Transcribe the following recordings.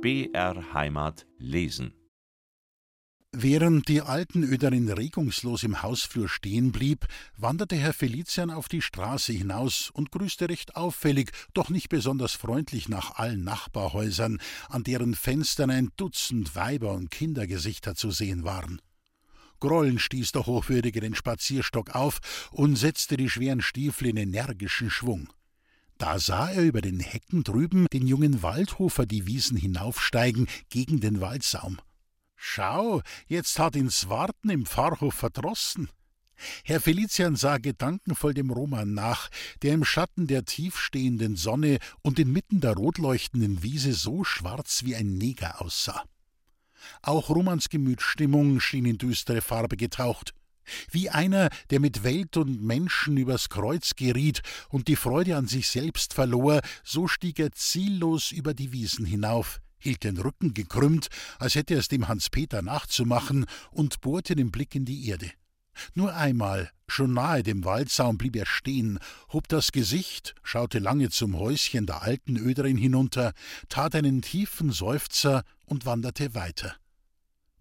BR Heimat lesen. Während die Altenöderin regungslos im Hausflur stehen blieb, wanderte Herr Felician auf die Straße hinaus und grüßte recht auffällig, doch nicht besonders freundlich nach allen Nachbarhäusern, an deren Fenstern ein Dutzend Weiber und Kindergesichter zu sehen waren. Grollen stieß der Hochwürdige den Spazierstock auf und setzte die schweren Stiefel in energischen Schwung. Da sah er über den Hecken drüben den jungen Waldhofer die Wiesen hinaufsteigen gegen den Waldsaum. Schau, jetzt hat ihns Warten im Pfarrhof verdrossen. Herr Felician sah gedankenvoll dem Roman nach, der im Schatten der tiefstehenden Sonne und inmitten der rotleuchtenden Wiese so schwarz wie ein Neger aussah. Auch Romans Gemütsstimmung schien in düstere Farbe getaucht. Wie einer, der mit Welt und Menschen übers Kreuz geriet und die Freude an sich selbst verlor, so stieg er ziellos über die Wiesen hinauf, hielt den Rücken gekrümmt, als hätte er es dem Hans-Peter nachzumachen, und bohrte den Blick in die Erde. Nur einmal, schon nahe dem Waldsaum, blieb er stehen, hob das Gesicht, schaute lange zum Häuschen der alten Öderin hinunter, tat einen tiefen Seufzer und wanderte weiter.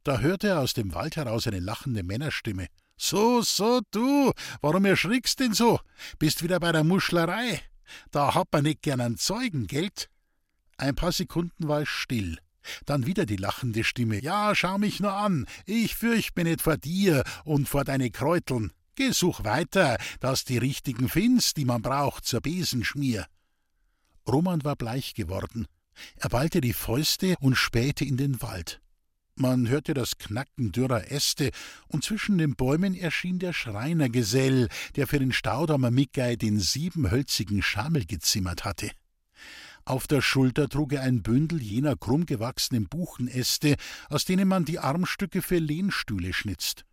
Da hörte er aus dem Wald heraus eine lachende Männerstimme. So, so, du, warum erschrickst denn so? Bist wieder bei der Muschlerei. Da hat man nicht gern einen Zeugen, gelt? Ein paar Sekunden war es still. Dann wieder die lachende Stimme. Ja, schau mich nur an. Ich fürcht mich nicht vor dir und vor deine Kräuteln. Geh, such weiter, dass die richtigen findest, die man braucht zur Besenschmier. Roman war bleich geworden. Er ballte die Fäuste und spähte in den Wald. Man hörte das Knacken dürrer Äste, und zwischen den Bäumen erschien der Schreinergesell, der für den Staudammer Mickey den siebenhölzigen Schamel gezimmert hatte. Auf der Schulter trug er ein Bündel jener krumm gewachsenen Buchenäste, aus denen man die Armstücke für Lehnstühle schnitzt.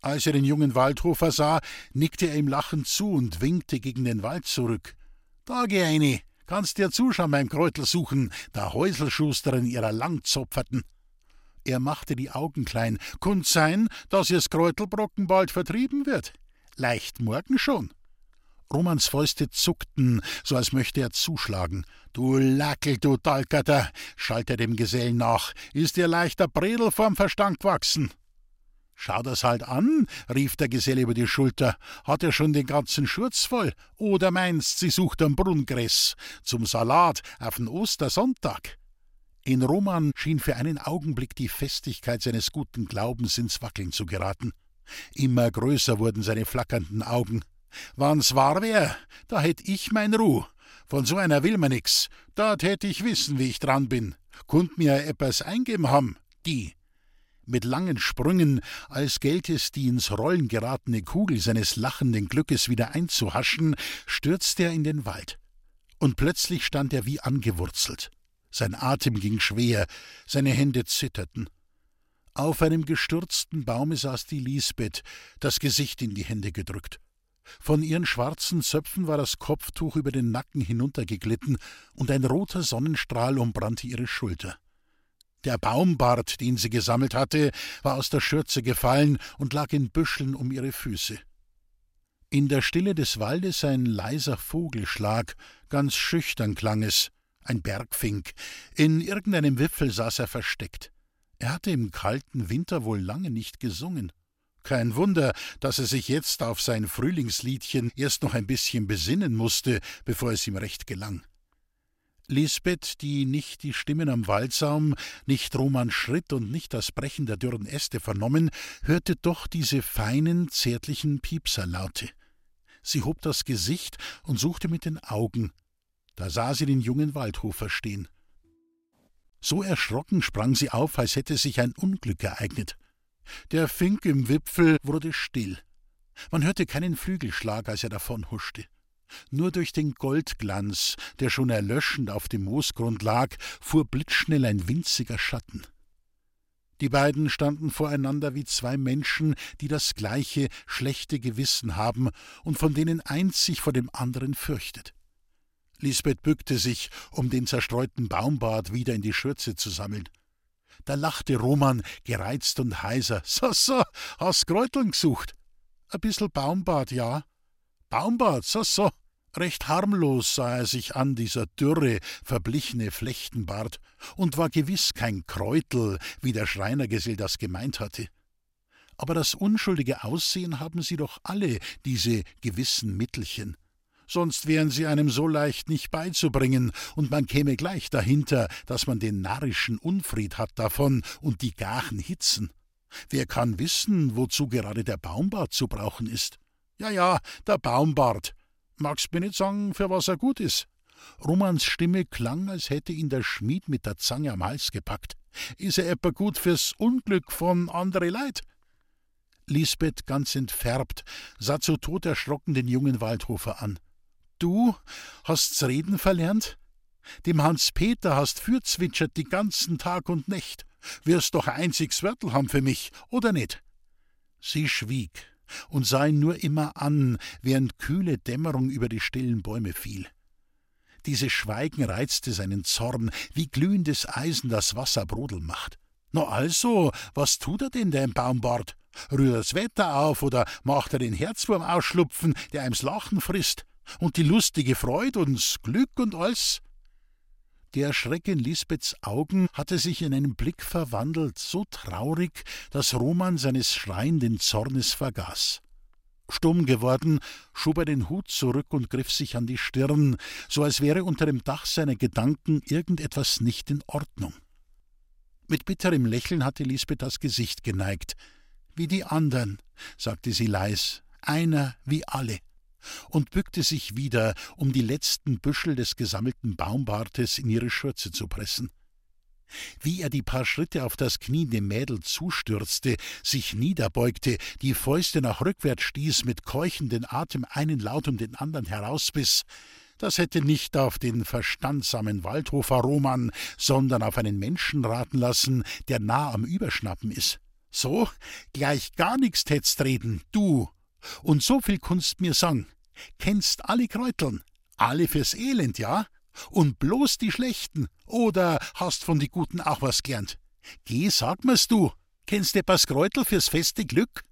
Als er den jungen Waldhofer sah, nickte er ihm lachend zu und winkte gegen den Wald zurück. Da geh eine, kannst dir zuschauen beim Kräutel suchen, der Häuselschuster in ihrer Langzopferten. Er machte die Augen klein. Kunnt sein, dass ihrs Kräutelbrocken bald vertrieben wird. Leicht morgen schon. Romans Fäuste zuckten, so als möchte er zuschlagen. Du Lackel, du Dalkerter, schalt er dem Gesellen nach, ist dir leichter Bredel vorm Verstand gewachsen. Schau das halt an, rief der Geselle über die Schulter. Hat er schon den ganzen Schurz voll? Oder meinst, sie sucht am Brunngräs zum Salat auf den Ostersonntag? In Roman schien für einen Augenblick die Festigkeit seines guten Glaubens ins Wackeln zu geraten. Immer größer wurden seine flackernden Augen. Wann's wahr wär, da hätt ich mein Ruh. Von so einer will man nix. Da tät ich wissen, wie ich dran bin. Kunnt mir etwas eingeben haben, die. Mit langen Sprüngen, als gelte es die ins Rollen geratene Kugel seines lachenden Glückes wieder einzuhaschen, stürzte er in den Wald. Und plötzlich stand er wie angewurzelt. Sein Atem ging schwer, seine Hände zitterten. Auf einem gestürzten Baume saß die Lisbeth, das Gesicht in die Hände gedrückt. Von ihren schwarzen Zöpfen war das Kopftuch über den Nacken hinuntergeglitten, und ein roter Sonnenstrahl umbrannte ihre Schulter. Der Baumbart, den sie gesammelt hatte, war aus der Schürze gefallen und lag in Büscheln um ihre Füße. In der Stille des Waldes ein leiser Vogelschlag, ganz schüchtern klang es, ein Bergfink. In irgendeinem Wipfel saß er versteckt. Er hatte im kalten Winter wohl lange nicht gesungen. Kein Wunder, dass er sich jetzt auf sein Frühlingsliedchen erst noch ein bisschen besinnen musste, bevor es ihm recht gelang. Lisbeth, die nicht die Stimmen am Waldsaum, nicht Romans Schritt und nicht das Brechen der dürren Äste vernommen, hörte doch diese feinen, zärtlichen Piepserlaute. Sie hob das Gesicht und suchte mit den Augen, da sah sie den jungen Waldhofer stehen. So erschrocken sprang sie auf, als hätte sich ein Unglück ereignet. Der Fink im Wipfel wurde still. Man hörte keinen Flügelschlag, als er davonhuschte. Nur durch den Goldglanz, der schon erlöschend auf dem Moosgrund lag, fuhr blitzschnell ein winziger Schatten. Die beiden standen voreinander wie zwei Menschen, die das gleiche schlechte Gewissen haben und von denen eins sich vor dem anderen fürchtet. Lisbeth bückte sich, um den zerstreuten Baumbart wieder in die Schürze zu sammeln. Da lachte Roman, gereizt und heiser. So, so, hast Kräuteln gesucht? Ein bissel Baumbart, ja. Baumbart, so, so. Recht harmlos sah er sich an, dieser dürre, verblichene Flechtenbart, und war gewiss kein Kräutel, wie der Schreinergesell das gemeint hatte. Aber das unschuldige Aussehen haben sie doch alle, diese gewissen Mittelchen. Sonst wären sie einem so leicht nicht beizubringen, und man käme gleich dahinter, dass man den narrischen Unfried hat davon und die gachen Hitzen. Wer kann wissen, wozu gerade der Baumbart zu brauchen ist? Ja, ja, der Baumbart, Magst mir nicht sagen, für was er gut ist? Romans Stimme klang, als hätte ihn der Schmied mit der Zange am Hals gepackt. Ist er etwa gut fürs Unglück von andere Leid? Lisbeth, ganz entfärbt, sah zu Tod erschrocken den jungen Waldhofer an. Du hast's reden verlernt? Dem Hans-Peter hast fürzwitschert die ganzen Tag und Nächt. Wirst doch einziges Wörtel haben für mich, oder nicht? Sie schwieg und sah ihn nur immer an, während kühle Dämmerung über die stillen Bäume fiel. Dieses Schweigen reizte seinen Zorn, wie glühendes Eisen das Wasser brodel macht. Na also, was tut er denn, der im Baumbart? Rührt das Wetter auf oder macht er den Herzwurm ausschlupfen, der ihm's Lachen frisst? Und die lustige Freude und's Glück und alles? Der Schreck in Lisbeths Augen hatte sich in einen Blick verwandelt, so traurig, dass Roman seines schreienden Zornes vergaß. Stumm geworden, schob er den Hut zurück und griff sich an die Stirn, so als wäre unter dem Dach seiner Gedanken irgendetwas nicht in Ordnung. Mit bitterem Lächeln hatte Lisbeth das Gesicht geneigt. Wie die andern, sagte sie leis, einer wie alle und bückte sich wieder, um die letzten Büschel des gesammelten Baumbartes in ihre Schürze zu pressen. Wie er die paar Schritte auf das Knie dem Mädel zustürzte, sich niederbeugte, die Fäuste nach rückwärts stieß, mit keuchenden Atem einen Laut um den anderen herausbiss, das hätte nicht auf den verstandsamen Waldhofer Roman, sondern auf einen Menschen raten lassen, der nah am Überschnappen ist. So, gleich gar nix tätst reden, du, und so viel kunst mir sagen. Kennst alle Kräuteln, alle fürs Elend, ja? Und bloß die schlechten, oder hast von die Guten auch was gelernt? Geh, sag mir's du, kennst etwas Kräutel fürs feste Glück?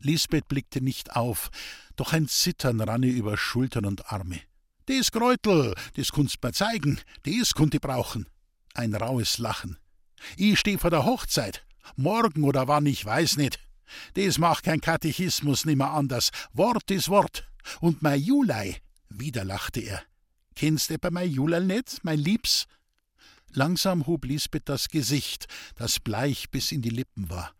Lisbeth blickte nicht auf, doch ein Zittern rann ihr über Schultern und Arme. Des Kräutel, des kunst mir zeigen, des kunt i brauchen. Ein raues Lachen. Ich steh vor der Hochzeit, morgen oder wann, ich weiß nicht. Des macht kein Katechismus nimmer anders. Wort is Wort. Und mei Julei, wieder lachte er. Kennst etwa mei Julei net, mein Liebs? Langsam hob Lisbeth das Gesicht, das bleich bis in die Lippen war.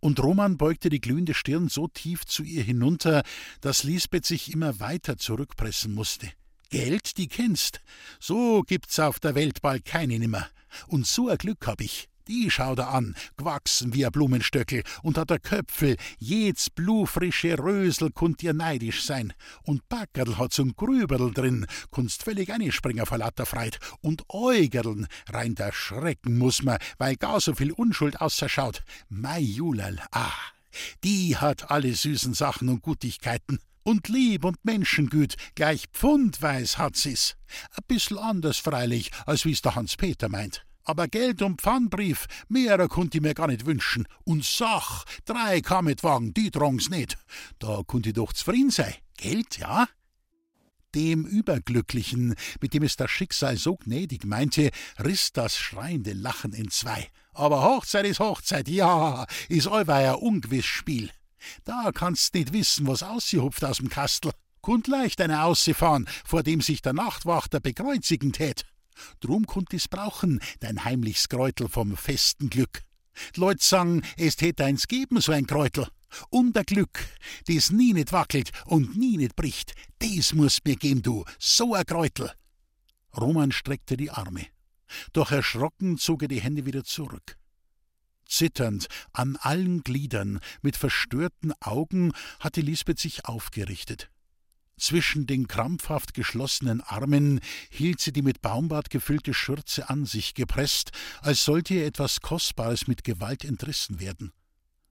Und Roman beugte die glühende Stirn so tief zu ihr hinunter, dass Lisbeth sich immer weiter zurückpressen musste. Geld, die kennst. So gibt's auf der Welt bald keine nimmer. Und so ein Glück hab ich. Die schaut er an, gewachsen wie ein Blumenstöckel, und hat der Köpfel, jeds blufrische Rösel kunnt ihr neidisch sein, und Backerl hat so'n Grüberl drin, kunst völlig einspringen vor lauter Freit, und Äugerln, rein der Schrecken muss man, weil gar so viel Unschuld außerschaut. Mei Julerl, ah, die hat alle süßen Sachen und Gutigkeiten. Und Lieb und Menschengüt, gleich pfundweis hat sie's. A bissl anders freilich, als wie's der Hans-Peter meint. Aber Geld und Pfannbrief, mehrer konnt ich mir gar nicht wünschen. Und Sach, drei Kametwagen, die drang's nicht. Da konnt ich doch zufrieden sein. Geld, ja? Dem Überglücklichen, mit dem es das Schicksal so gnädig meinte, riss das schreiende Lachen in zwei. Aber Hochzeit ist Hochzeit, ja, is allweil ungewiss Spiel. Da kannst nicht wissen, was ausgehupft aus dem Kastel. Kund leicht eine aussefahren, vor dem sich der Nachtwachter bekreuzigen tät. Drum konnt i's brauchen, dein heimlichs Kräutel vom festen Glück. Die Leut sagen, es tät eins geben, so ein Kräutel. Und der Glück, des nie nit wackelt und nie nit bricht, des musst mir geben, du, so ein Kräutel. Roman streckte die Arme. Doch erschrocken zog er die Hände wieder zurück. Zitternd, an allen Gliedern, mit verstörten Augen, hatte Lisbeth sich aufgerichtet. Zwischen den krampfhaft geschlossenen Armen hielt sie die mit Baumbart gefüllte Schürze an sich gepresst, als sollte ihr etwas Kostbares mit Gewalt entrissen werden.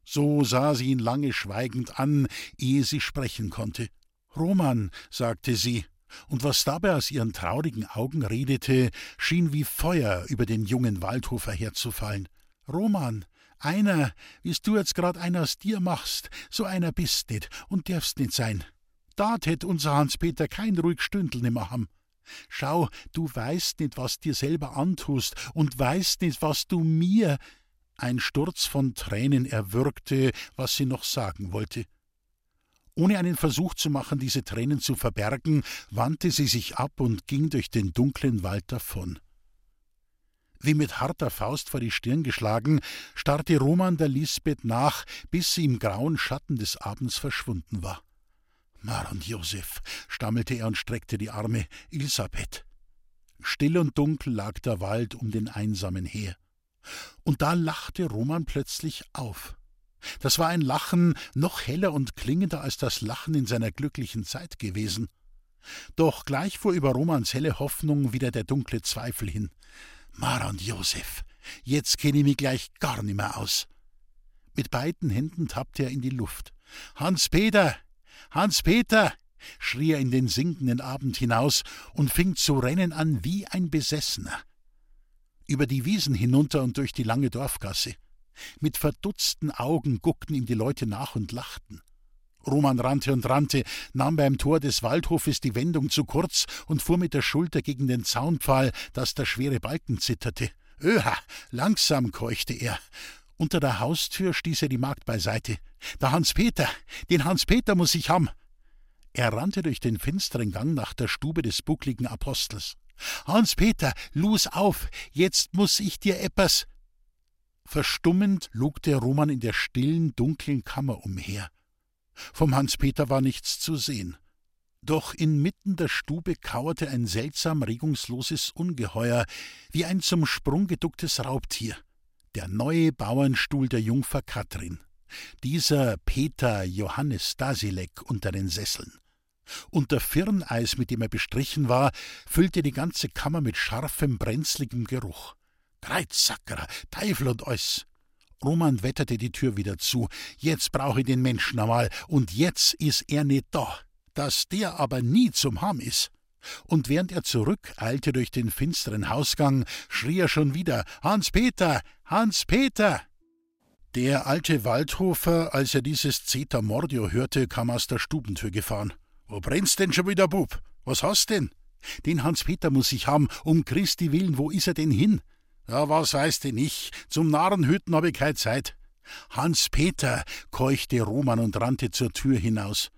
So sah sie ihn lange schweigend an, ehe sie sprechen konnte. Roman, sagte sie, und was dabei aus ihren traurigen Augen redete, schien wie Feuer über den jungen Waldhofer herzufallen. Roman, einer, wie's du jetzt grad einer aus dir machst, so einer bist nit und darfst nit sein. Da tät unser Hans-Peter kein ruhig Stündel nimmer ham. Schau, du weißt nicht, was dir selber antust und weißt nicht, was du mir. Ein Sturz von Tränen erwürgte, was sie noch sagen wollte. Ohne einen Versuch zu machen, diese Tränen zu verbergen, wandte sie sich ab und ging durch den dunklen Wald davon. Wie mit harter Faust vor die Stirn geschlagen, starrte Roman der Lisbeth nach, bis sie im grauen Schatten des Abends verschwunden war. Mar und Josef, stammelte er und streckte die Arme, Elisabeth. Still und dunkel lag der Wald um den Einsamen her. Und da lachte Roman plötzlich auf. Das war ein Lachen noch heller und klingender als das Lachen in seiner glücklichen Zeit gewesen. Doch gleich fuhr über Romans helle Hoffnung wieder der dunkle Zweifel hin. Mara und Josef, jetzt kenne ich mich gleich gar nimmer aus. Mit beiden Händen tappte er in die Luft. Hans-Peter! Hans-Peter! schrie er in den sinkenden Abend hinaus und fing zu rennen an wie ein Besessener. Über die Wiesen hinunter und durch die lange Dorfgasse. Mit verdutzten Augen guckten ihm die Leute nach und lachten. Roman rannte und rannte, nahm beim Tor des Waldhofes die Wendung zu kurz und fuhr mit der Schulter gegen den Zaunpfahl, dass der schwere Balken zitterte. Öha, langsam keuchte er. Unter der Haustür stieß er die Magd beiseite. Der Hans-Peter, den Hans-Peter muss ich haben. Er rannte durch den finsteren Gang nach der Stube des buckligen Apostels. Hans-Peter, lus auf, jetzt muss ich dir eppers. Verstummend lugte Roman in der stillen, dunklen Kammer umher. Vom Hans-Peter war nichts zu sehen. Doch inmitten der Stube kauerte ein seltsam regungsloses Ungeheuer, wie ein zum Sprung geducktes Raubtier. Der neue Bauernstuhl der Jungfer Katrin. Dieser Peter Johannes Stasilek unter den Sesseln. Und der Firneis, mit dem er bestrichen war, füllte die ganze Kammer mit scharfem, brenzligem Geruch. Kreuzsacker, Teufel und alles. Roman wetterte die Tür wieder zu. Jetzt brauche ich den Menschen einmal, und jetzt ist er nicht da. Dass der aber nie zum Ham ist. Und während er zurückeilte durch den finsteren Hausgang, schrie er schon wieder: Hans-Peter! Hans-Peter! Der alte Waldhofer, als er dieses Zeta Mordio hörte, kam aus der Stubentür gefahren. Wo brennst denn schon wieder, Bub? Was hast denn? Den Hans-Peter muss ich haben, um Christi willen, wo ist er denn hin? Ja, was weiß denn ich? Zum Narrenhüten habe ich keine Zeit. Hans-Peter, keuchte Roman und rannte zur Tür hinaus.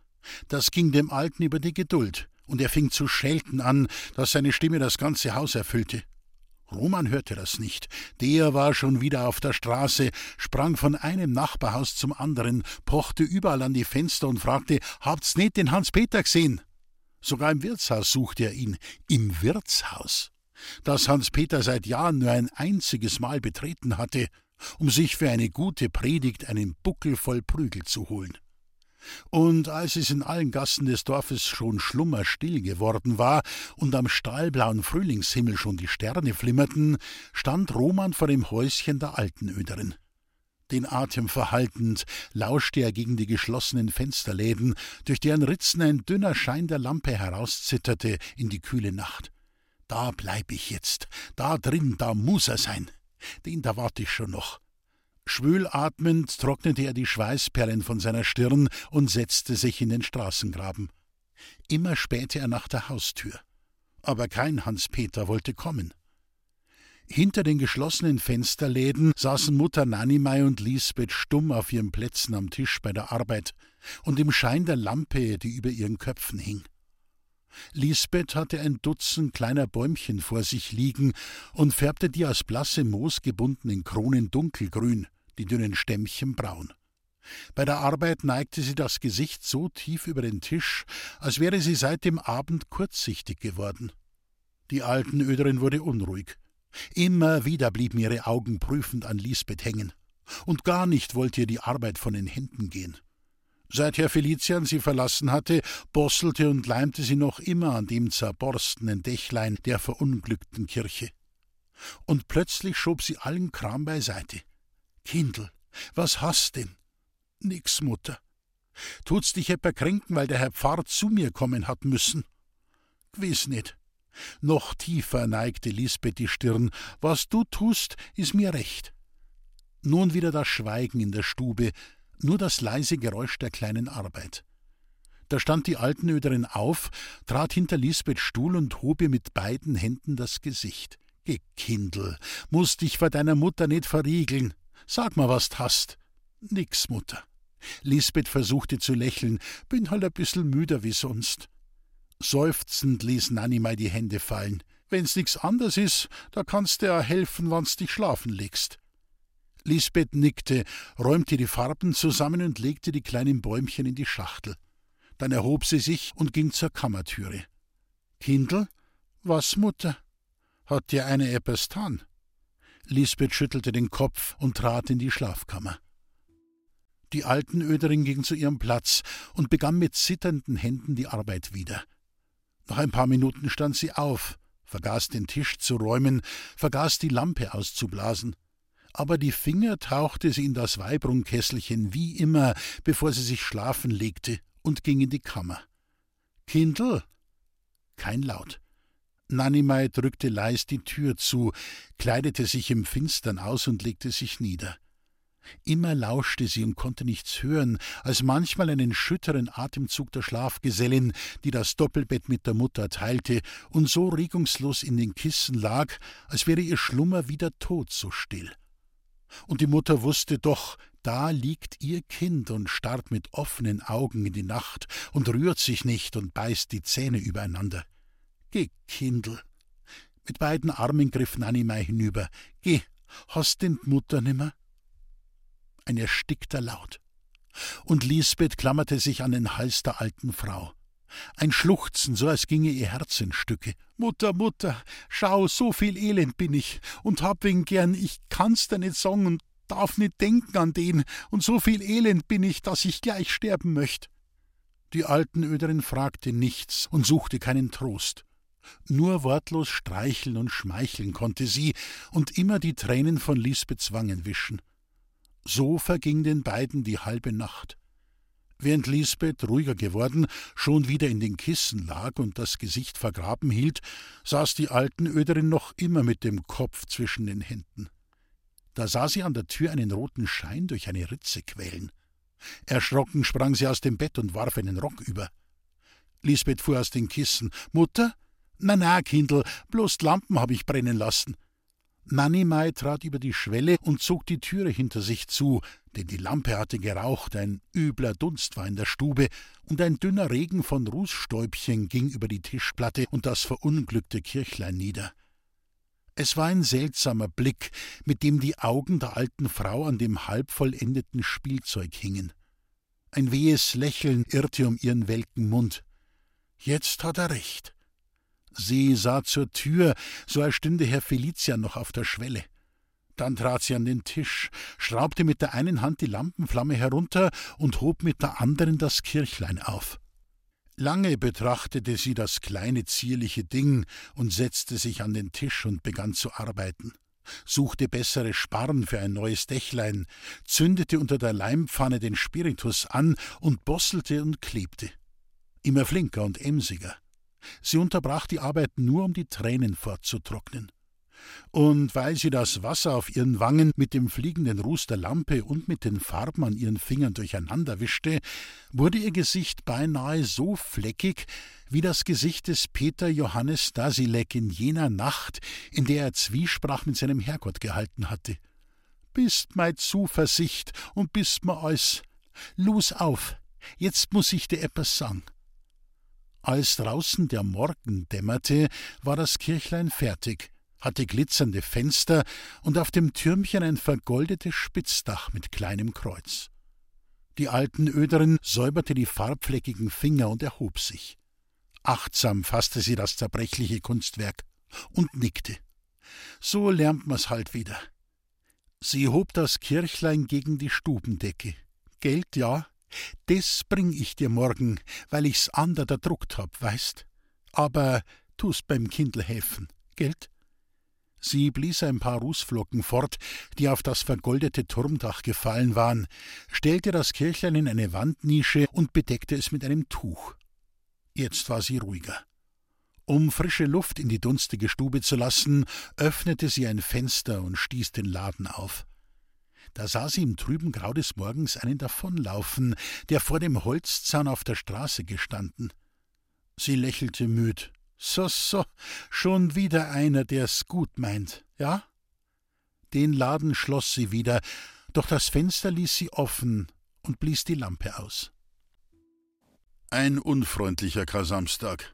Das ging dem Alten über die Geduld, und er fing zu schelten an, dass seine Stimme das ganze Haus erfüllte. Roman hörte das nicht. Der war schon wieder auf der Straße, sprang von einem Nachbarhaus zum anderen, pochte überall an die Fenster und fragte: Habt's nicht den Hans-Peter gesehen? Sogar im Wirtshaus suchte er ihn. Im Wirtshaus? das Hans-Peter seit Jahren nur ein einziges Mal betreten hatte, um sich für eine gute Predigt einen Buckel voll Prügel zu holen. Und als es in allen Gassen des Dorfes schon schlummerstill geworden war und am stahlblauen Frühlingshimmel schon die Sterne flimmerten, stand Roman vor dem Häuschen der Altenöderin. Den Atem verhaltend lauschte er gegen die geschlossenen Fensterläden, durch deren Ritzen ein dünner Schein der Lampe herauszitterte in die kühle Nacht. Da bleib ich jetzt. Da drin, da muss er sein. Den da wart ich schon noch. Schwül atmend trocknete er die Schweißperlen von seiner Stirn und setzte sich in den Straßengraben. Immer spähte er nach der Haustür. Aber kein Hans-Peter wollte kommen. Hinter den geschlossenen Fensterläden saßen Mutter Nanimei und Lisbeth stumm auf ihren Plätzen am Tisch bei der Arbeit und im Schein der Lampe, die über ihren Köpfen hing. Lisbeth hatte ein Dutzend kleiner Bäumchen vor sich liegen und färbte die aus blassem Moos gebundenen Kronen dunkelgrün, die dünnen Stämmchen braun. Bei der Arbeit neigte sie das Gesicht so tief über den Tisch, als wäre sie seit dem Abend kurzsichtig geworden. Die alten Öderin wurde unruhig. Immer wieder blieben ihre Augen prüfend an Lisbeth hängen, und gar nicht wollte ihr die Arbeit von den Händen gehen. Seit Herr Felician sie verlassen hatte, bosselte und leimte sie noch immer an dem zerborstenen Dächlein der verunglückten Kirche. Und plötzlich schob sie allen Kram beiseite. Kindl, was hast denn? Nix, Mutter. Tut's dich etwa kränken, weil der Herr Pfarr zu mir kommen hat müssen? Gewiss nicht. Noch tiefer neigte Lisbeth die Stirn. Was du tust, ist mir recht. Nun wieder das Schweigen in der Stube, nur das leise Geräusch der kleinen Arbeit. Da stand die Altenöderin auf, trat hinter Lisbeths Stuhl und hob ihr mit beiden Händen das Gesicht. Geh, Kindl, musst dich vor deiner Mutter nicht verriegeln. Sag mal, was hast. Nix, Mutter. Lisbeth versuchte zu lächeln, bin halt ein bissel müder wie sonst. Seufzend ließ Nanni mal die Hände fallen. Wenn's nix anders is, da kannst du ja helfen, wann's dich schlafen legst. Lisbeth nickte, räumte die Farben zusammen und legte die kleinen Bäumchen in die Schachtel. Dann erhob sie sich und ging zur Kammertüre. Kindl? Was, Mutter? Hat dir eine etwas tan? Lisbeth schüttelte den Kopf und trat in die Schlafkammer. Die Altenöderin ging zu ihrem Platz und begann mit zitternden Händen die Arbeit wieder. Nach ein paar Minuten stand sie auf, vergaß den Tisch zu räumen, vergaß die Lampe auszublasen. Aber die Finger tauchte sie in das Weibrunkesselchen wie immer, bevor sie sich schlafen legte, und ging in die Kammer. Kindl? Kein Laut. Nanimei drückte leis die Tür zu, kleidete sich im Finstern aus und legte sich nieder. Immer lauschte sie und konnte nichts hören, als manchmal einen schütteren Atemzug der Schlafgesellin, die das Doppelbett mit der Mutter teilte und so regungslos in den Kissen lag, als wäre ihr Schlummer wieder tot so still. Und die Mutter wusste doch, da liegt ihr Kind und starrt mit offenen Augen in die Nacht und rührt sich nicht und beißt die Zähne übereinander. Geh, Kindl. Mit beiden Armen griff Nanimei hinüber. Geh, hast den Mutter nimmer? Ein erstickter Laut. Und Lisbeth klammerte sich an den Hals der alten Frau. Ein Schluchzen, so als ginge ihr Herz in Stücke. Mutter, Mutter, schau, so viel Elend bin ich und hab wen gern, ich kann's dir nicht sagen und darf nicht denken an den, und so viel Elend bin ich, dass ich gleich sterben möcht. Die Altenöderin fragte nichts und suchte keinen Trost. Nur wortlos streicheln und schmeicheln konnte sie und immer die Tränen von Lisbeths Wangen wischen. So verging den beiden die halbe Nacht. Während Lisbeth, ruhiger geworden, schon wieder in den Kissen lag und das Gesicht vergraben hielt, saß die Altenöderin noch immer mit dem Kopf zwischen den Händen. Da sah sie an der Tür einen roten Schein durch eine Ritze quälen. Erschrocken sprang sie aus dem Bett und warf einen Rock über. Lisbeth fuhr aus den Kissen. Mutter? Na, na, Kindl, bloß Lampen hab ich brennen lassen. Nanimai trat über die Schwelle und zog die Türe hinter sich zu, denn die Lampe hatte geraucht, ein übler Dunst war in der Stube, und ein dünner Regen von Rußstäubchen ging über die Tischplatte und das verunglückte Kirchlein nieder. Es war ein seltsamer Blick, mit dem die Augen der alten Frau an dem halbvollendeten Spielzeug hingen. Ein wehes Lächeln irrte um ihren welken Mund. Jetzt hat er recht. Sie sah zur Tür, so als stünde Herr Felician noch auf der Schwelle. Dann trat sie an den Tisch, schraubte mit der einen Hand die Lampenflamme herunter und hob mit der anderen das Kirchlein auf. Lange betrachtete sie das kleine zierliche Ding und setzte sich an den Tisch und begann zu arbeiten, suchte bessere Sparren für ein neues Dächlein, zündete unter der Leimpfanne den Spiritus an und bosselte und klebte. Immer flinker und emsiger. Sie unterbrach die Arbeit nur, um die Tränen fortzutrocknen. Und weil sie das Wasser auf ihren Wangen mit dem fliegenden Ruß der Lampe und mit den Farben an ihren Fingern durcheinander wischte, wurde ihr Gesicht beinahe so fleckig wie das Gesicht des Peter Johannes Dasilek in jener Nacht, in der er Zwiesprach mit seinem Herrgott gehalten hatte. Bist mei Zuversicht und bist mir alles. Los auf, jetzt muss ich dir etwas sagen. Als draußen der Morgen dämmerte, war das Kirchlein fertig, hatte glitzernde Fenster und auf dem Türmchen ein vergoldetes Spitzdach mit kleinem Kreuz. Die alten Öderin säuberte die farbfleckigen Finger und erhob sich. Achtsam fasste sie das zerbrechliche Kunstwerk und nickte. So lernt man's halt wieder. Sie hob das Kirchlein gegen die Stubendecke. Geld, ja, das bring ich dir morgen, weil ich's ander da druckt hab, weißt. Aber tust beim Kindl helfen, gelt? Sie blies ein paar Rußflocken fort, die auf das vergoldete Turmdach gefallen waren, stellte das Kirchlein in eine Wandnische und bedeckte es mit einem Tuch. Jetzt war sie ruhiger. Um frische Luft in die dunstige Stube zu lassen, öffnete sie ein Fenster und stieß den Laden auf. Da sah sie im trüben Grau des Morgens einen davonlaufen, der vor dem Holzzaun auf der Straße gestanden. Sie lächelte müd. So, so, schon wieder einer, der's gut meint, ja? Den Laden schloss sie wieder, doch das Fenster ließ sie offen und blies die Lampe aus. Ein unfreundlicher Kasamstag.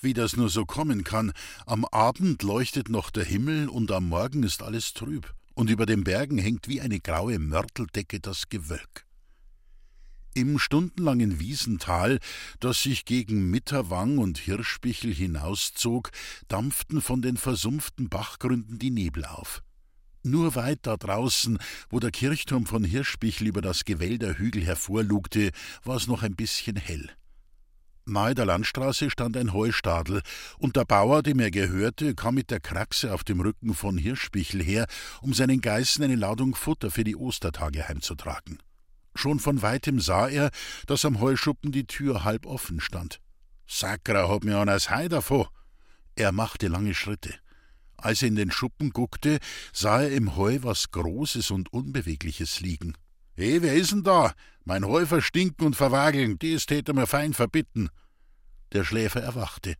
Wie das nur so kommen kann, am Abend leuchtet noch der Himmel und am Morgen ist alles trüb, und über den Bergen hängt wie eine graue Mörteldecke das Gewölk. Im stundenlangen Wiesental, das sich gegen Mitterwang und Hirschbichel hinauszog, dampften von den versumpften Bachgründen die Nebel auf. Nur weit da draußen, wo der Kirchturm von Hirschbichel über das Gewell der Hügel hervorlugte, war es noch ein bisschen hell. Nahe der Landstraße stand ein Heustadel, und der Bauer, dem er gehörte, kam mit der Kraxe auf dem Rücken von Hirschbichel her, um seinen Geißen eine Ladung Futter für die Ostertage heimzutragen. Schon von weitem sah er, dass am Heuschuppen die Tür halb offen stand. Sakra, hab mir eines Hei davon! Er machte lange Schritte. Als er in den Schuppen guckte, sah er im Heu was Großes und Unbewegliches liegen. He, wer ist denn da? Mein Heu verstinken und verwageln, dies täte mir fein verbitten. Der Schläfer erwachte.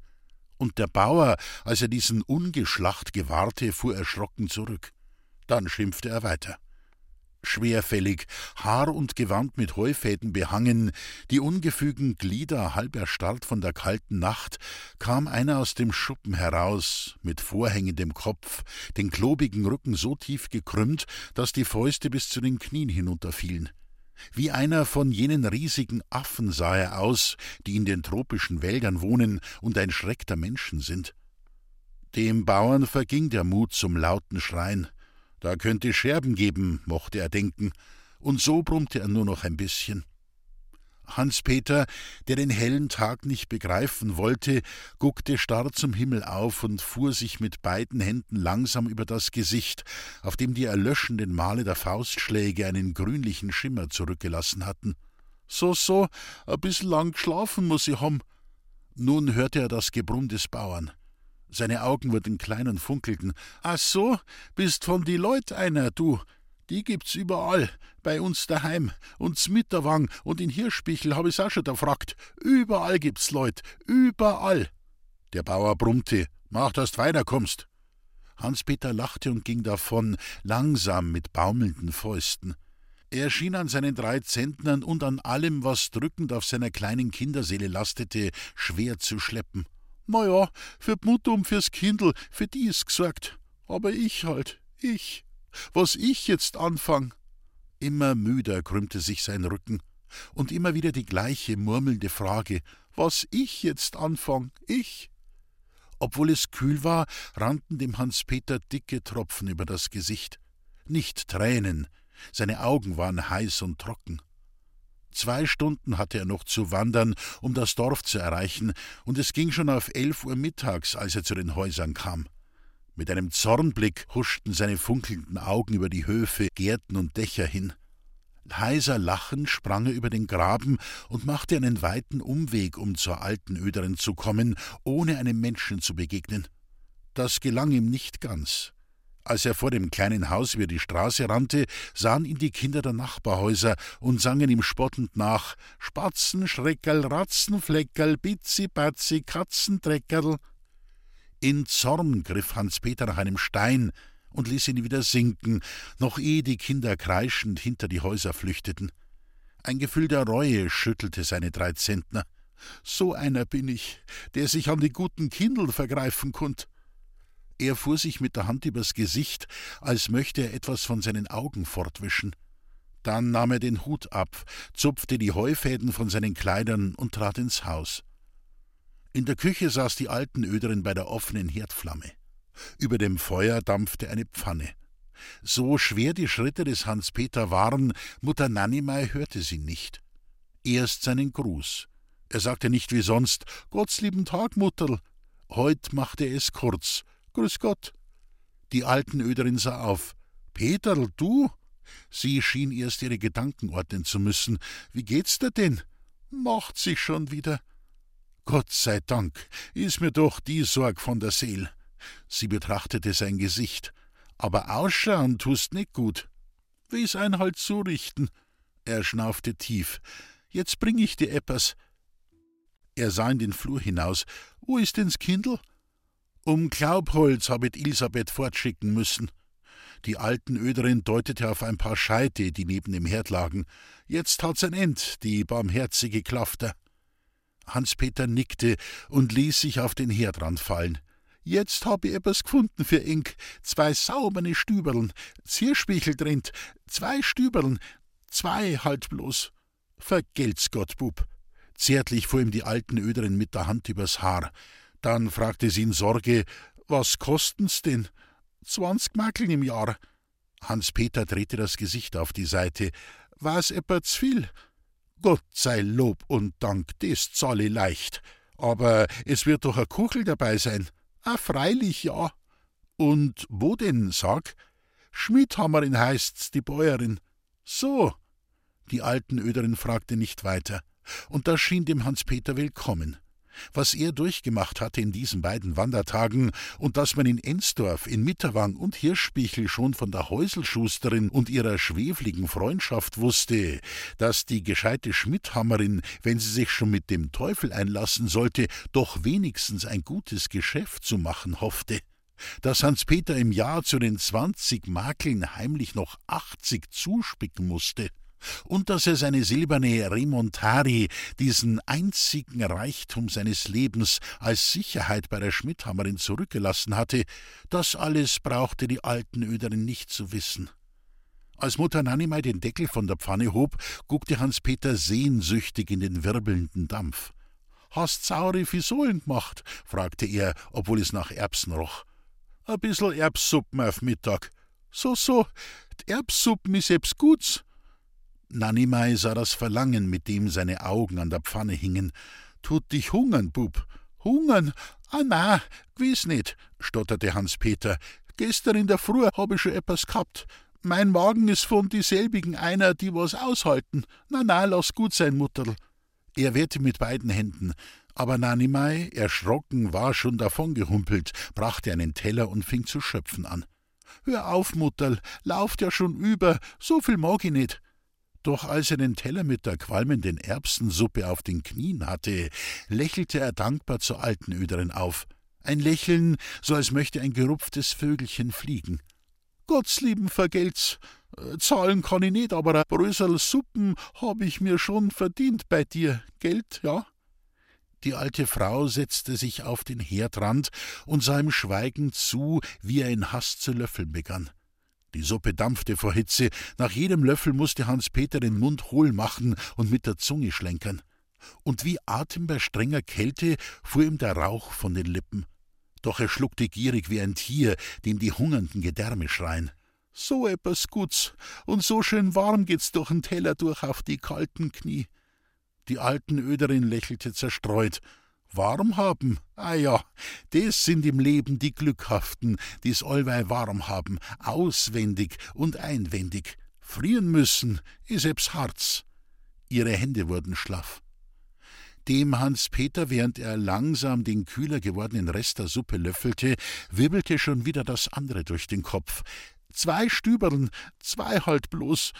Und der Bauer, als er diesen Ungeschlacht gewahrte, fuhr erschrocken zurück. Dann schimpfte er weiter. Schwerfällig, Haar und Gewand mit Heufäden behangen, die ungefügen Glieder halb erstarrt von der kalten Nacht, kam einer aus dem Schuppen heraus, mit vorhängendem Kopf, den klobigen Rücken so tief gekrümmt, dass die Fäuste bis zu den Knien hinunterfielen. Wie einer von jenen riesigen Affen sah er aus, die in den tropischen Wäldern wohnen und ein Schreck der Menschen sind. Dem Bauern verging der Mut zum lauten Schreien. Da könnte Scherben geben, mochte er denken, und so brummte er nur noch ein bisschen. Hans-Peter, der den hellen Tag nicht begreifen wollte, guckte starr zum Himmel auf und fuhr sich mit beiden Händen langsam über das Gesicht, auf dem die erlöschenden Male der Faustschläge einen grünlichen Schimmer zurückgelassen hatten. So, so, a bissl lang geschlafen muss ich ham. Nun hörte er das Gebrumm des Bauern. Seine Augen wurden klein und funkelten. Ach so, bist von die Leut einer, du. Die gibt's überall, bei uns daheim, und Smitterwang und in Hirschbichel hab ich's auch schon erfragt. Überall gibt's Leut, überall. Der Bauer brummte, mach, dass du weiterkommst. Hans-Peter lachte und ging davon, langsam mit baumelnden Fäusten. Er schien an seinen drei Zentnern und an allem, was drückend auf seiner kleinen Kinderseele lastete, schwer zu schleppen. Na ja, für die Mutter und fürs Kindl, für die ist gesorgt. Aber ich halt, ich. Was ich jetzt anfang. Immer müder krümmte sich sein Rücken. Und immer wieder die gleiche murmelnde Frage, was ich jetzt anfang, ich. Obwohl es kühl war, rannten dem Hans-Peter dicke Tropfen über das Gesicht. Nicht Tränen, seine Augen waren heiß und trocken. Zwei Stunden hatte er noch zu wandern, um das Dorf zu erreichen, und es ging schon auf elf Uhr mittags, als er zu den Häusern kam. Mit einem Zornblick huschten seine funkelnden Augen über die Höfe, Gärten und Dächer hin. Heiser lachend sprang er über den Graben und machte einen weiten Umweg, um zur alten Öderin zu kommen, ohne einem Menschen zu begegnen. Das gelang ihm nicht ganz. Als er vor dem kleinen Haus über die Straße rannte, sahen ihn die Kinder der Nachbarhäuser und sangen ihm spottend nach Spatzen, Schreckerl, Ratzen, Fleckerl, Bitzi, Batzi, Katzen. In Zorn griff Hans-Peter nach einem Stein und ließ ihn wieder sinken, noch ehe die Kinder kreischend hinter die Häuser flüchteten. Ein Gefühl der Reue schüttelte seine drei Zentner. So einer bin ich, der sich an die guten Kindl vergreifen konnt. Er fuhr sich mit der Hand übers Gesicht, als möchte er etwas von seinen Augen fortwischen. Dann nahm er den Hut ab, zupfte die Heufäden von seinen Kleidern und trat ins Haus. In der Küche saß die alten Öderin bei der offenen Herdflamme. Über dem Feuer dampfte eine Pfanne. So schwer die Schritte des Hans-Peter waren, Mutter Nanimei hörte sie nicht. Erst seinen Gruß. Er sagte nicht wie sonst: Gott's Tag, Mutterl. Heut machte er es kurz, Grüß Gott. Die alten Öderin sah auf. Peterl, du? Sie schien erst ihre Gedanken ordnen zu müssen. Wie geht's dir denn? Macht sich schon wieder. Gott sei Dank, ist mir doch die Sorg von der Seel. Sie betrachtete sein Gesicht. Aber ausschauen tust nicht gut. Wie's ein halt zurichten. Er schnaufte tief. Jetzt bring ich dir etwas. Er sah in den Flur hinaus. Wo ist den's Kindl? Um Glaubholz habet Elisabeth fortschicken müssen. Die alten Öderin deutete auf ein paar Scheite, die neben dem Herd lagen. Jetzt hat's ein End, die barmherzige Klafter. Hans-Peter nickte und ließ sich auf den Herdrand fallen. Jetzt hab ich etwas gefunden für Ink. Zwei sauberne Stüberln, Zierspichel drin, zwei Stüberln, zwei halt bloß. Vergelt's Gott, Bub. Zärtlich fuhr ihm die alten Öderin mit der Hand übers Haar. Dann fragte sie in Sorge, was kosten's denn? Zwanzig Makeln im Jahr. Hans-Peter drehte das Gesicht auf die Seite. War's etwa viel? Gott sei Lob und Dank, das zahle leicht. Aber es wird doch ein Kuchel dabei sein. Ah, freilich, ja. Und wo denn, sag? Schmidhammerin heißt's, die Bäuerin. So. Die alten Öderin fragte nicht weiter. Und das schien dem Hans-Peter willkommen. Was er durchgemacht hatte in diesen beiden Wandertagen und dass man in Ensdorf, in Mitterwang und Hirschbichel schon von der Häuselschusterin und ihrer schwefligen Freundschaft wusste, dass die gescheite Schmidhammerin, wenn sie sich schon mit dem Teufel einlassen sollte, doch wenigstens ein gutes Geschäft zu machen hoffte. Dass Hans-Peter im Jahr zu den zwanzig Makeln heimlich noch achtzig zuspicken musste, und dass er seine silberne Remontari, diesen einzigen Reichtum seines Lebens, als Sicherheit bei der Schmidhammerin zurückgelassen hatte, das alles brauchte die alten Öderin nicht zu wissen. Als Mutter Nanimei den Deckel von der Pfanne hob, guckte Hans-Peter sehnsüchtig in den wirbelnden Dampf. Hast saure Fisolen gemacht? fragte er, obwohl es nach Erbsen roch. A bissel Erbsuppen auf Mittag. So, so, Erbsuppen is ebs Guts. Nanimei sah das Verlangen, mit dem seine Augen an der Pfanne hingen. Tut dich hungern, Bub. Hungern? Ah, na, gewiss nicht, stotterte Hans-Peter. Gestern in der Früh hab ich schon etwas gehabt. Mein Magen ist von dieselbigen einer, die was aushalten. Na, na, lass gut sein, Mutterl. Er wehrte mit beiden Händen, aber Nanimei, erschrocken, war schon davongehumpelt, brachte einen Teller und fing zu schöpfen an. Hör auf, Mutterl, lauft ja schon über, so viel mag ich nicht. Doch als er den Teller mit der qualmenden Erbsensuppe auf den Knien hatte, lächelte er dankbar zur alten Öderin auf. Ein Lächeln, so als möchte ein gerupftes Vögelchen fliegen. Gottslieben vergelt's. Äh, zahlen kann ich nicht, aber ein Brösel Suppen hab ich mir schon verdient bei dir. Geld, ja? Die alte Frau setzte sich auf den Herdrand und sah ihm schweigend zu, wie er in Hast zu löffeln begann. Die Suppe dampfte vor Hitze, nach jedem Löffel musste Hans Peter den Mund hohl machen und mit der Zunge schlenkern. Und wie Atem bei strenger Kälte fuhr ihm der Rauch von den Lippen. Doch er schluckte gierig wie ein Tier, dem die hungernden Gedärme schreien. So etwas Guts, und so schön warm geht's durch den Teller durch auf die kalten Knie. Die alten Öderin lächelte zerstreut Warm haben? Ah ja, des sind im Leben die Glückhaften, die's allweil warm haben, auswendig und einwendig. Frieren müssen, is ebs Harz. Ihre Hände wurden schlaff. Dem Hans-Peter, während er langsam den kühler gewordenen Rest der Suppe löffelte, wirbelte schon wieder das andere durch den Kopf. Zwei Stüberln, zwei halt bloß,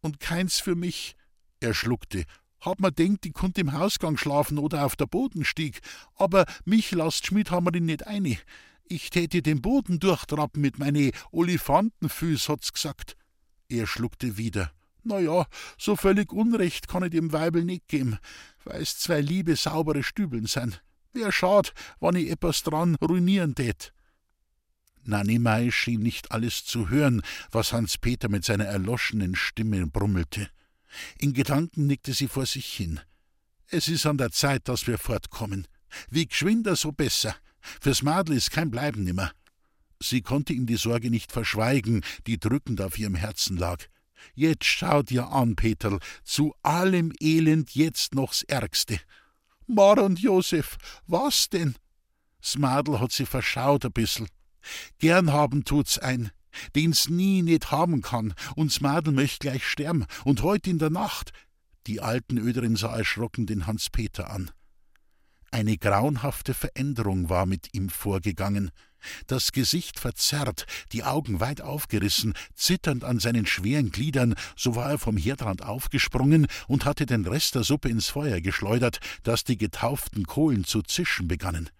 und keins für mich. Er schluckte hab mir denkt, ich konnte im Hausgang schlafen oder auf der Bodenstieg, aber mich lasst Schmidhammerin nicht eine. Ich täte den Boden durchtrappen mit meine Olifantenfüß, hat's gesagt. Er schluckte wieder. Na ja, so völlig Unrecht kann ich dem Weibel nicht geben, weil's zwei liebe, saubere Stübeln sein. Wär schad, wann ich etwas dran ruinieren tät. Nanimei schien nicht alles zu hören, was Hans Peter mit seiner erloschenen Stimme brummelte. In Gedanken nickte sie vor sich hin. Es ist an der Zeit, dass wir fortkommen. Wie geschwinder, so besser. Fürs Madel ist kein Bleiben nimmer. Sie konnte ihm die Sorge nicht verschweigen, die drückend auf ihrem Herzen lag. Jetzt schau dir an, Peterl, zu allem Elend jetzt noch's Ärgste. Mar und Josef, was denn? S Madel hat sie verschaut a bissel. Gern haben tut's ein den's nie nicht haben kann, und's Madel möcht gleich sterben, und heut in der Nacht. Die alten Öderin sah erschrocken den Hans-Peter an. Eine grauenhafte Veränderung war mit ihm vorgegangen. das Gesicht verzerrt, die Augen weit aufgerissen, zitternd an seinen schweren Gliedern, so war er vom Herdrand aufgesprungen und hatte den Rest der Suppe ins Feuer geschleudert, dass die getauften Kohlen zu zischen begannen.